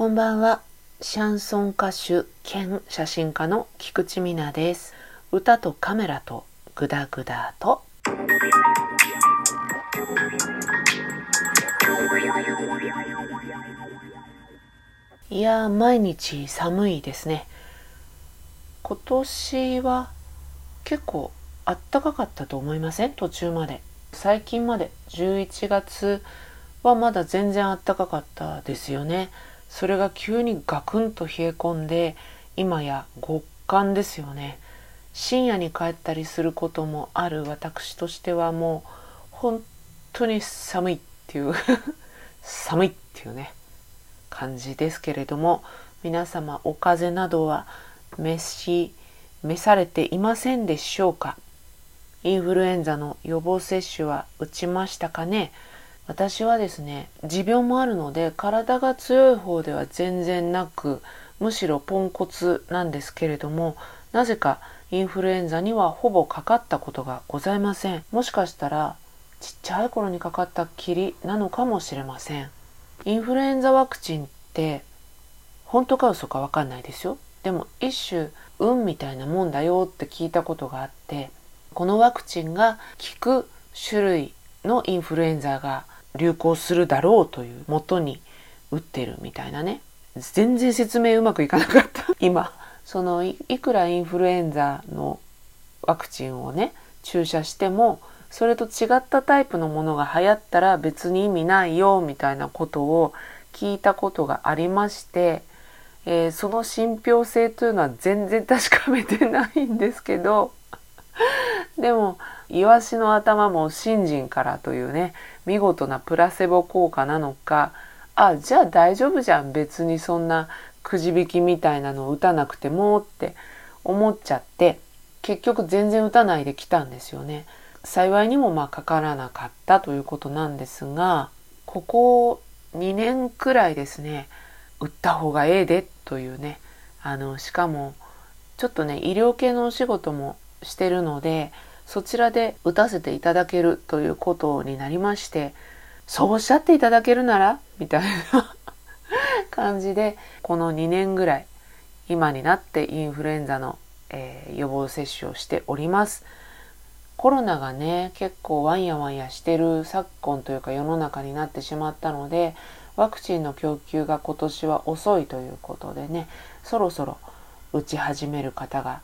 こんばんは。シャンソン歌手兼写真家の菊池美奈です。歌とカメラとグダグダと。いや毎日寒いですね。今年は結構あったかかったと思いません？途中まで。最近まで11月はまだ全然あったかかったですよね。それが急にガクンと冷え込んで今や極寒ですよね。深夜に帰ったりすることもある私としてはもう本当に寒いっていう 寒いっていうね感じですけれども皆様お風邪などは召し召されていませんでしょうか？インフルエンザの予防接種は打ちましたかね？私はですね持病もあるので体が強い方では全然なくむしろポンコツなんですけれどもなぜかインフルエンザにはほぼかかったことがございません。もしかしたらちっちゃい頃にかかったきりなのかもしれません。インフルエンザワクチンって本当か嘘かわかんないですよ。でも一種運みたいなもんだよって聞いたことがあってこのワクチンが効く種類のインフルエンザが流行するだろうというもとに打ってるみたいなね。全然説明うまくいかなかった。今。そのいくらインフルエンザのワクチンをね注射してもそれと違ったタイプのものが流行ったら別に意味ないよみたいなことを聞いたことがありまして、えー、その信憑性というのは全然確かめてないんですけど でもイワシの頭も信心からというね見事なプラセボ効果なのか。あじゃあ大丈夫じゃん。別にそんなくじ引きみたいなのを打たなくてもって思っちゃって結局全然打たないで来たんですよね。幸いにもまあかからなかったということなんですがここ2年くらいですね打った方がええでというね。あのしかもちょっとね医療系のお仕事もしてるのでそちらで打たせていただけるということになりましてそうおっしゃっていただけるならみたいな感じでこの2年ぐらい今になってインフルエンザの、えー、予防接種をしております。コロナがね結構ワンヤワンヤしてる昨今というか世の中になってしまったのでワクチンの供給が今年は遅いということでねそろそろ打ち始める方が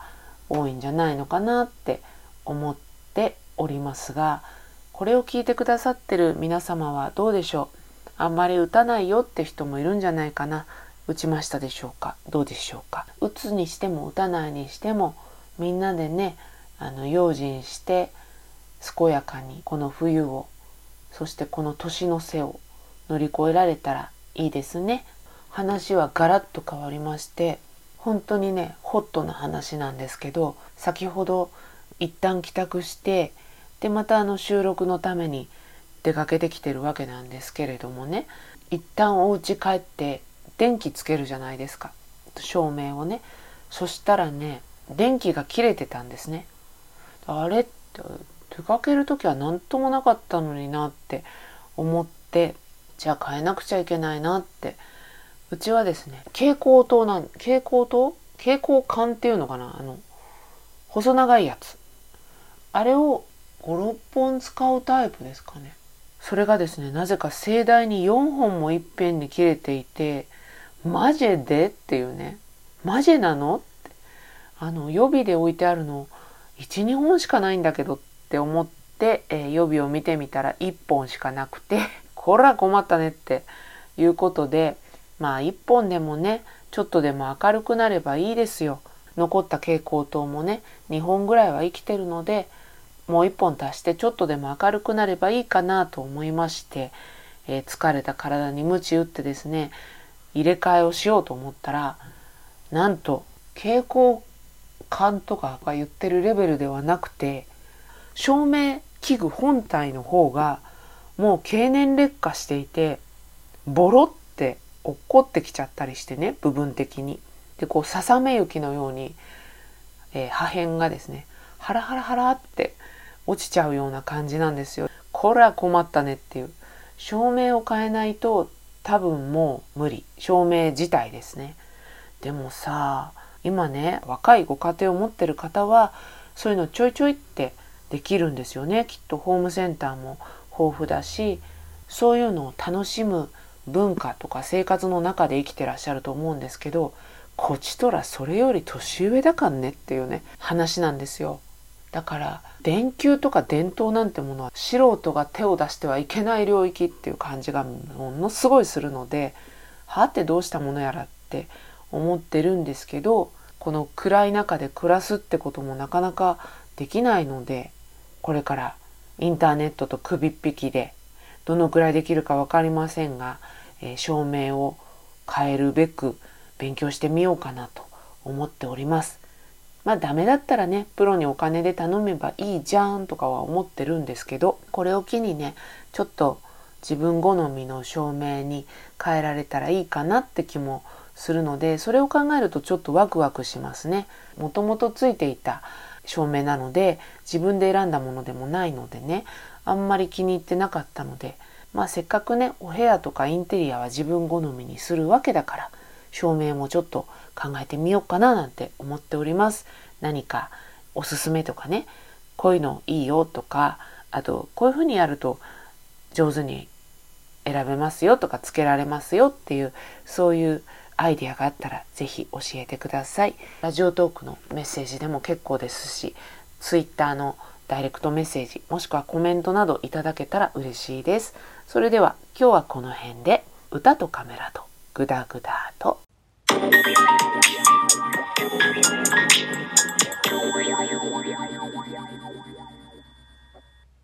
多いんじゃないのかなって思っておりますがこれを聞いてくださってる皆様はどうでしょう？あんまり打たないよって人もいるんじゃないかな。打ちましたでしょうか？どうでしょうか？打つにしても打たないにしてもみんなでねあの用心して健やかにこの冬をそしてこの年の瀬を乗り越えられたらいいですね。話はガラッと変わりまして本当にねホットな話なんですけど先ほど一旦帰宅してでまたあの収録のために出かけてきてるわけなんですけれどもね。一旦お家帰って電気つけるじゃないですか。照明をね。そしたらね電気が切れてたんですね。あれって出かける時は何ともなかったのになって思ってじゃあ変えなくちゃいけないなって。うちはですね蛍光灯なん蛍光灯？蛍光管っていうのかな？あの細長いやつ。あれを56本使うタイプですかね。それがですねなぜか盛大に4本もいっぺんに切れていてマジでっていうね。マジなの？ってあの予備で置いてあるの12本しかないんだけどって思って、えー、予備を見てみたら1本しかなくて こら困ったねっていうことでまあ1本でもねちょっとでも明るくなればいいですよ。残った蛍光灯もね2本ぐらいは生きてるのでもう1本足してちょっとでも明るくなればいいかなと思いまして、えー、疲れた体に鞭打ってですね入れ替えをしようと思ったらなんと蛍光管とかが言ってるレベルではなくて照明器具本体の方がもう経年劣化していてボロって落っこってきちゃったりしてね部分的に。でこうささめ雪のように、えー、破片がですねハラハラハラって落ちちゃうような感じなんですよ。これは困ったねっていう。照明を変えないと多分もう無理照明自体ですねでもさ今ね若いご家庭を持ってる方はそういうのちょいちょいってできるんですよねきっとホームセンターも豊富だしそういうのを楽しむ文化とか生活の中で生きてらっしゃると思うんですけどこちとらそれより年上だかんねっていうね話なんですよだから電球とか電灯なんてものは素人が手を出してはいけない領域っていう感じがものすごいするのではってどうしたものやらって思ってるんですけどこの暗い中で暮らすってこともなかなかできないのでこれからインターネットと首っ引きでどのくらいできるか分かりませんが、えー、照明を変えるべく勉強してみようかなと思っております。まあダメだったらねプロにお金で頼めばいいじゃんとかは思ってるんですけどこれを機にねちょっと自分好みの照明に変えられたらいいかなって気もするのでそれを考えるとちょっとワクワクしますね。もともとついていた照明なので自分で選んだものでもないのでねあんまり気に入ってなかったのでまあせっかくねお部屋とかインテリアは自分好みにするわけだから照明もちょっと考えてみようかななんて思っております。何かおすすめとかねこういうのいいよとかあとこういうふうにやると上手に選べますよとかつけられますよっていうそういうアイディアがあったら是非教えてください。ラジオトークのメッセージでも結構ですし Twitter のダイレクトメッセージもしくはコメントなどいただけたら嬉しいです。それでは今日はこの辺で歌とカメラとグダグダと。